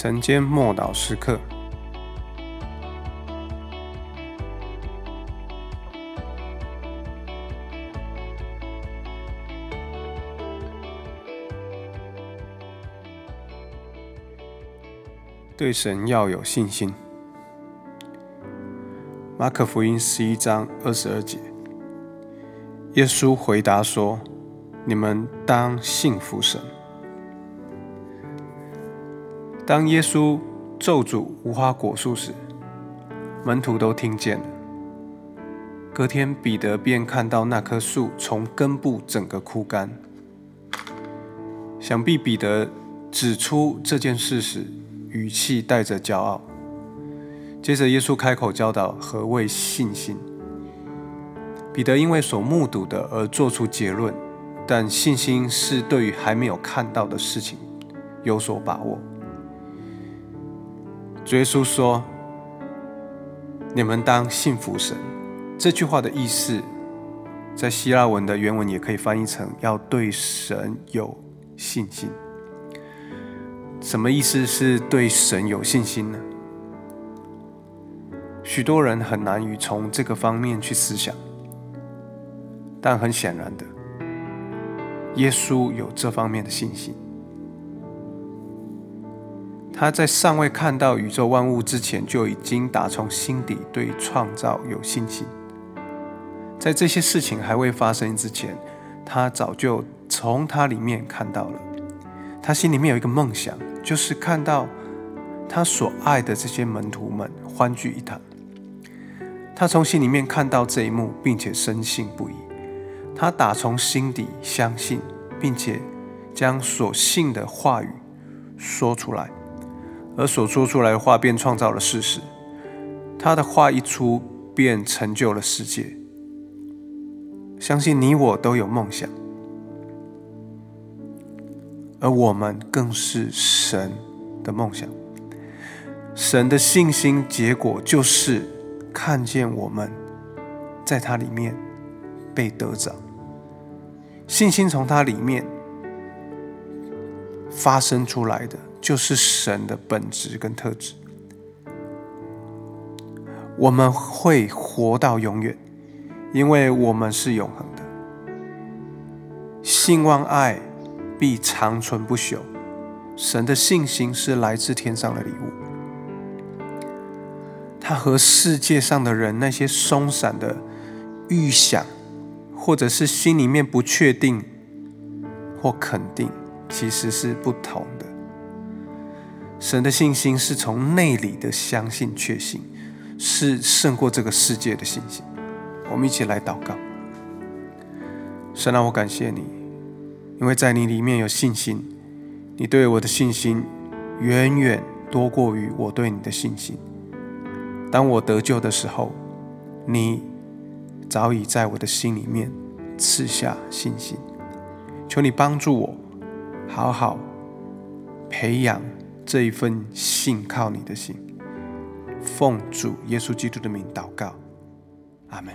晨间默祷时刻，对神要有信心。马可福音十一章二十二节，耶稣回答说：“你们当信服神。”当耶稣咒诅无花果树时，门徒都听见了。隔天，彼得便看到那棵树从根部整个枯干。想必彼得指出这件事时，语气带着骄傲。接着，耶稣开口教导何谓信心。彼得因为所目睹的而做出结论，但信心是对于还没有看到的事情有所把握。耶稣说：“你们当信服神。”这句话的意思，在希腊文的原文也可以翻译成“要对神有信心”。什么意思是对神有信心呢？许多人很难于从这个方面去思想，但很显然的，耶稣有这方面的信心。他在尚未看到宇宙万物之前，就已经打从心底对创造有信心。在这些事情还未发生之前，他早就从他里面看到了。他心里面有一个梦想，就是看到他所爱的这些门徒们欢聚一堂。他从心里面看到这一幕，并且深信不疑。他打从心底相信，并且将所信的话语说出来。而所说出来的话，便创造了事实。他的话一出，便成就了世界。相信你我都有梦想，而我们更是神的梦想。神的信心结果，就是看见我们在他里面被得着。信心从他里面发生出来的。就是神的本质跟特质，我们会活到永远，因为我们是永恒的。信望爱必长存不朽，神的信心是来自天上的礼物，它和世界上的人那些松散的预想，或者是心里面不确定或肯定，其实是不同。神的信心是从内里的相信确信，是胜过这个世界的信心。我们一起来祷告。神啊，我感谢你，因为在你里面有信心，你对我的信心远远多过于我对你的信心。当我得救的时候，你早已在我的心里面赐下信心。求你帮助我，好好培养。这一份信靠你的心，奉主耶稣基督的名祷告，阿门。